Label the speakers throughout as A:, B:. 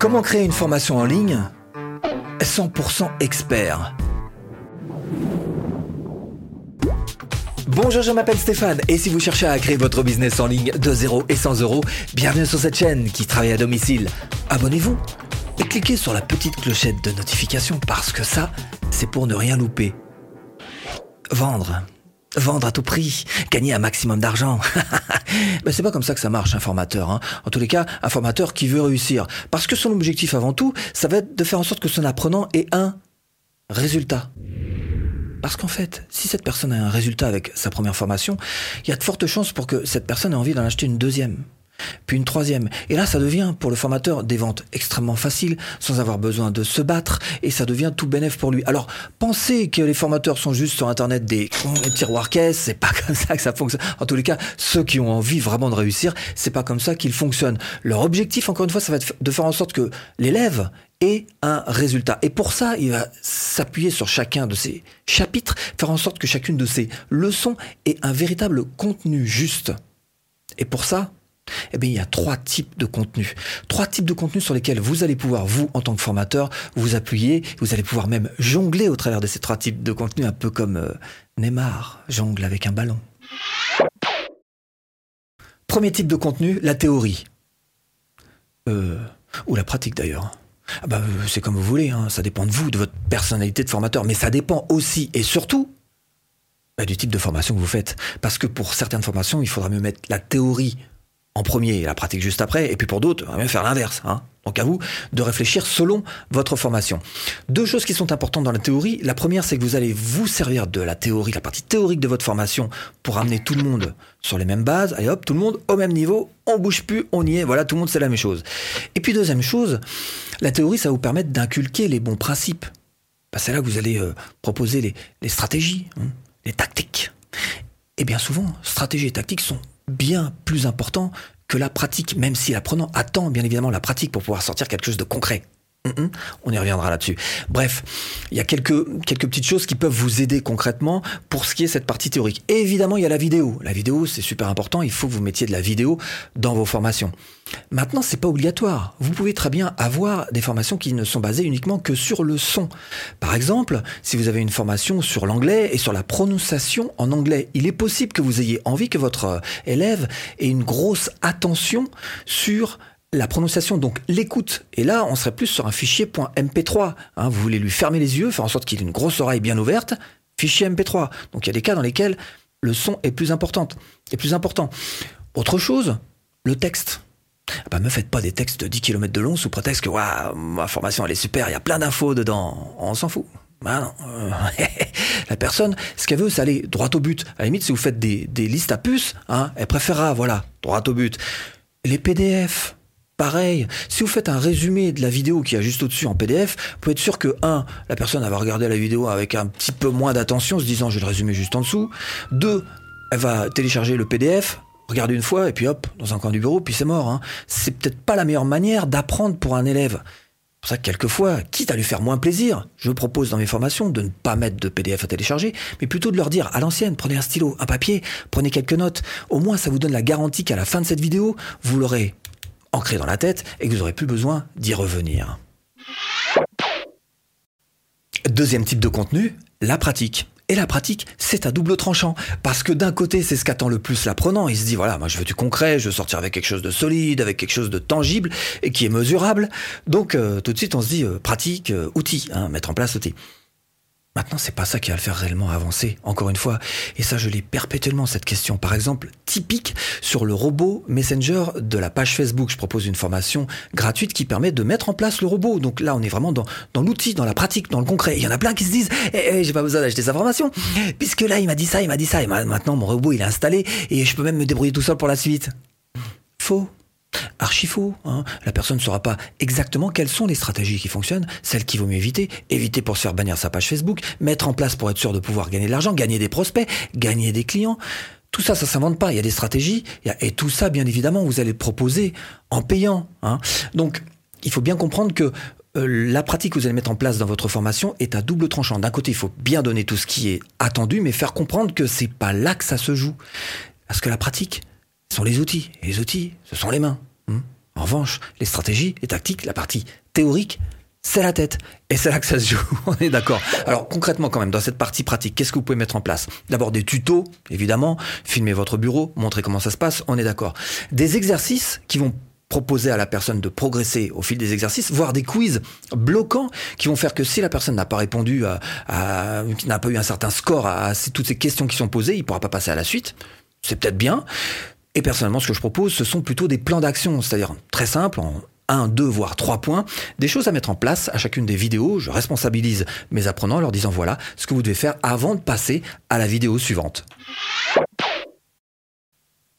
A: Comment créer une formation en ligne 100% expert Bonjour, je m'appelle Stéphane et si vous cherchez à créer votre business en ligne de 0 et 100 euros, bienvenue sur cette chaîne qui travaille à domicile. Abonnez-vous et cliquez sur la petite clochette de notification parce que ça, c'est pour ne rien louper. Vendre. Vendre à tout prix, gagner un maximum d'argent. Mais c'est pas comme ça que ça marche un formateur. Hein. En tous les cas, un formateur qui veut réussir. Parce que son objectif avant tout, ça va être de faire en sorte que son apprenant ait un résultat. Parce qu'en fait, si cette personne a un résultat avec sa première formation, il y a de fortes chances pour que cette personne ait envie d'en acheter une deuxième puis une troisième. Et là, ça devient pour le formateur des ventes extrêmement faciles, sans avoir besoin de se battre, et ça devient tout bénéf pour lui. Alors, pensez que les formateurs sont juste sur Internet des, tiroirs caisses, c'est pas comme ça que ça fonctionne. En tous les cas, ceux qui ont envie vraiment de réussir, c'est pas comme ça qu'ils fonctionnent. Leur objectif, encore une fois, ça va être de faire en sorte que l'élève ait un résultat. Et pour ça, il va s'appuyer sur chacun de ces chapitres, faire en sorte que chacune de ces leçons ait un véritable contenu juste. Et pour ça, eh bien, il y a trois types de contenus. Trois types de contenus sur lesquels vous allez pouvoir, vous, en tant que formateur, vous appuyer. Vous allez pouvoir même jongler au travers de ces trois types de contenus, un peu comme euh, Neymar jongle avec un ballon. Premier type de contenu, la théorie. Euh, ou la pratique d'ailleurs. Ah bah, euh, c'est comme vous voulez, hein. ça dépend de vous, de votre personnalité de formateur, mais ça dépend aussi et surtout bah, du type de formation que vous faites. Parce que pour certaines formations, il faudra mieux mettre la théorie en premier la pratique juste après, et puis pour d'autres, on va faire l'inverse. Hein. Donc à vous de réfléchir selon votre formation. Deux choses qui sont importantes dans la théorie. La première, c'est que vous allez vous servir de la théorie, la partie théorique de votre formation, pour amener tout le monde sur les mêmes bases. Allez hop, tout le monde au même niveau, on bouge plus, on y est, voilà, tout le monde c'est la même chose. Et puis deuxième chose, la théorie, ça va vous permettre d'inculquer les bons principes. Bah, c'est là que vous allez euh, proposer les, stratégies, hein, les tactiques. Et bien souvent, stratégies et tactiques sont bien plus important que la pratique, même si l'apprenant attend bien évidemment la pratique pour pouvoir sortir quelque chose de concret. On y reviendra là-dessus. Bref, il y a quelques, quelques petites choses qui peuvent vous aider concrètement pour ce qui est cette partie théorique. Évidemment, il y a la vidéo. La vidéo, c'est super important. Il faut que vous mettiez de la vidéo dans vos formations. Maintenant, c'est pas obligatoire. Vous pouvez très bien avoir des formations qui ne sont basées uniquement que sur le son. Par exemple, si vous avez une formation sur l'anglais et sur la prononciation en anglais, il est possible que vous ayez envie que votre élève ait une grosse attention sur la prononciation, donc l'écoute. Et là, on serait plus sur un fichier .mp3. Hein, vous voulez lui fermer les yeux, faire en sorte qu'il ait une grosse oreille bien ouverte, fichier MP3. Donc il y a des cas dans lesquels le son est plus important. Est plus important. Autre chose, le texte. Ah bah, me faites pas des textes de 10 km de long sous prétexte que ma formation elle est super, il y a plein d'infos dedans. On s'en fout. Bah non. la personne, ce qu'elle veut, c'est aller droit au but. À la limite, si vous faites des, des listes à puces, hein, elle préférera, voilà, droit au but. Les PDF, Pareil, si vous faites un résumé de la vidéo qui est juste au-dessus en PDF, vous pouvez être sûr que, un, la personne va regarder la vidéo avec un petit peu moins d'attention, se disant je vais le résumer juste en dessous. Deux, elle va télécharger le PDF, regarder une fois, et puis hop, dans un coin du bureau, puis c'est mort. Hein. C'est peut-être pas la meilleure manière d'apprendre pour un élève. C'est pour ça que quelquefois, quitte à lui faire moins plaisir, je propose dans mes formations de ne pas mettre de PDF à télécharger, mais plutôt de leur dire à l'ancienne, prenez un stylo, un papier, prenez quelques notes. Au moins, ça vous donne la garantie qu'à la fin de cette vidéo, vous l'aurez ancré dans la tête et que vous n'aurez plus besoin d'y revenir. Deuxième type de contenu, la pratique. Et la pratique, c'est à double tranchant. Parce que d'un côté, c'est ce qu'attend le plus l'apprenant. Il se dit, voilà, moi je veux du concret, je veux sortir avec quelque chose de solide, avec quelque chose de tangible et qui est mesurable. Donc euh, tout de suite, on se dit, euh, pratique, euh, outil, hein, mettre en place outil. Maintenant, c'est pas ça qui va le faire réellement avancer, encore une fois. Et ça, je l'ai perpétuellement, cette question. Par exemple, typique sur le robot Messenger de la page Facebook. Je propose une formation gratuite qui permet de mettre en place le robot. Donc là, on est vraiment dans, dans l'outil, dans la pratique, dans le concret. Il y en a plein qui se disent, eh, eh, j'ai pas besoin d'acheter sa formation. Puisque là, il m'a dit ça, il m'a dit ça. Et maintenant, mon robot, il est installé et je peux même me débrouiller tout seul pour la suite. Faux archi faux. Hein. La personne ne saura pas exactement quelles sont les stratégies qui fonctionnent, celles qu'il vaut mieux éviter, éviter pour se faire bannir sa page Facebook, mettre en place pour être sûr de pouvoir gagner de l'argent, gagner des prospects, gagner des clients. Tout ça, ça s'invente pas. Il y a des stratégies, et tout ça, bien évidemment, vous allez le proposer en payant. Hein. Donc, il faut bien comprendre que euh, la pratique que vous allez mettre en place dans votre formation est à double tranchant. D'un côté, il faut bien donner tout ce qui est attendu, mais faire comprendre que c'est pas là que ça se joue. Parce que la pratique, ce sont les outils. Et les outils, ce sont les mains. En revanche, les stratégies, les tactiques, la partie théorique, c'est la tête. Et c'est là que ça se joue, on est d'accord. Alors concrètement quand même, dans cette partie pratique, qu'est-ce que vous pouvez mettre en place? D'abord des tutos, évidemment, filmer votre bureau, montrer comment ça se passe, on est d'accord. Des exercices qui vont proposer à la personne de progresser au fil des exercices, voire des quiz bloquants qui vont faire que si la personne n'a pas répondu à, à n'a pas eu un certain score à, toutes ces questions qui sont posées, il pourra pas passer à la suite. C'est peut-être bien. Et personnellement, ce que je propose, ce sont plutôt des plans d'action, c'est-à-dire très simple, en un, deux, voire trois points, des choses à mettre en place à chacune des vidéos. Je responsabilise mes apprenants en leur disant voilà ce que vous devez faire avant de passer à la vidéo suivante.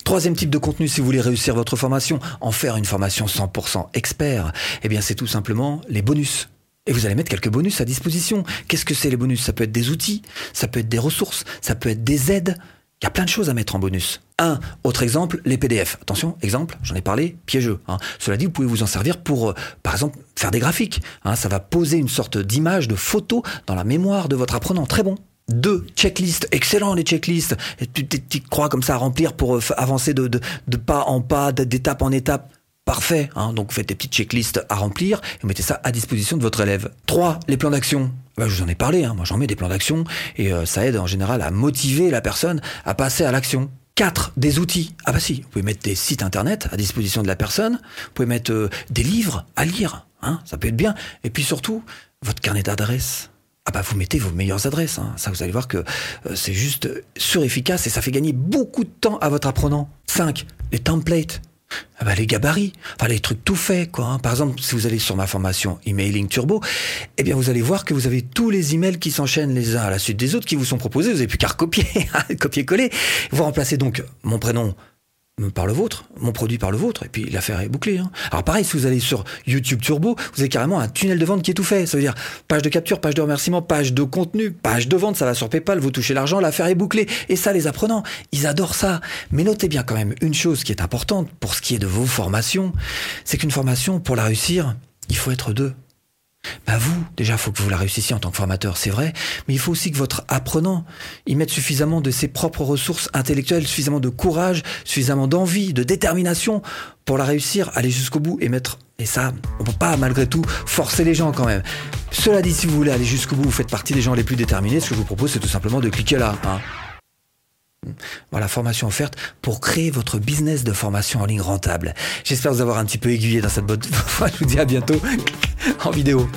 A: Troisième type de contenu, si vous voulez réussir votre formation, en faire une formation 100% expert, eh bien c'est tout simplement les bonus. Et vous allez mettre quelques bonus à disposition. Qu'est-ce que c'est les bonus? Ça peut être des outils, ça peut être des ressources, ça peut être des aides. Il y a plein de choses à mettre en bonus. Un autre exemple, les PDF. Attention, exemple, j'en ai parlé, piégeux. Hein. Cela dit, vous pouvez vous en servir pour, euh, par exemple, faire des graphiques. Hein. Ça va poser une sorte d'image, de photo dans la mémoire de votre apprenant. Très bon. Deux, checklists, excellent les checklists, des petites croix comme ça à remplir pour euh, avancer de, de, pas en pas, d'étape en étape. Parfait, hein. donc vous faites des petites checklists à remplir et vous mettez ça à disposition de votre élève. Trois, les plans d'action. Bah, je vous en ai parlé, hein. moi j'en mets des plans d'action et euh, ça aide en général à motiver la personne à passer à l'action. Quatre, des outils. Ah bah si, vous pouvez mettre des sites internet à disposition de la personne, vous pouvez mettre euh, des livres à lire, hein, ça peut être bien. Et puis surtout, votre carnet d'adresses ah bah vous mettez vos meilleures adresses. Hein. Ça, vous allez voir que euh, c'est juste sur-efficace et ça fait gagner beaucoup de temps à votre apprenant. 5. Les templates. Ah bah les gabarits, enfin les trucs tout faits quoi. Hein. Par exemple, si vous allez sur ma formation Emailing Turbo, eh bien vous allez voir que vous avez tous les emails qui s'enchaînent les uns à la suite des autres qui vous sont proposés. Vous n'avez plus qu'à recopier, copier-coller. Vous remplacez donc mon prénom par le vôtre, mon produit par le vôtre, et puis l'affaire est bouclée. Hein. Alors pareil, si vous allez sur YouTube Turbo, vous avez carrément un tunnel de vente qui est tout fait. Ça veut dire page de capture, page de remerciement, page de contenu, page de vente, ça va sur PayPal, vous touchez l'argent, l'affaire est bouclée. Et ça, les apprenants, ils adorent ça. Mais notez bien quand même une chose qui est importante pour ce qui est de vos formations, c'est qu'une formation, pour la réussir, il faut être deux. Bah vous, déjà, il faut que vous la réussissiez en tant que formateur, c'est vrai, mais il faut aussi que votre apprenant y mette suffisamment de ses propres ressources intellectuelles, suffisamment de courage, suffisamment d'envie, de détermination pour la réussir, aller jusqu'au bout et mettre... Et ça, on peut pas malgré tout forcer les gens quand même. Cela dit, si vous voulez aller jusqu'au bout, vous faites partie des gens les plus déterminés, ce que je vous propose, c'est tout simplement de cliquer là. Hein. Voilà, formation offerte pour créer votre business de formation en ligne rentable. J'espère vous avoir un petit peu aiguillé dans cette bonne. Je vous dis à bientôt en vidéo.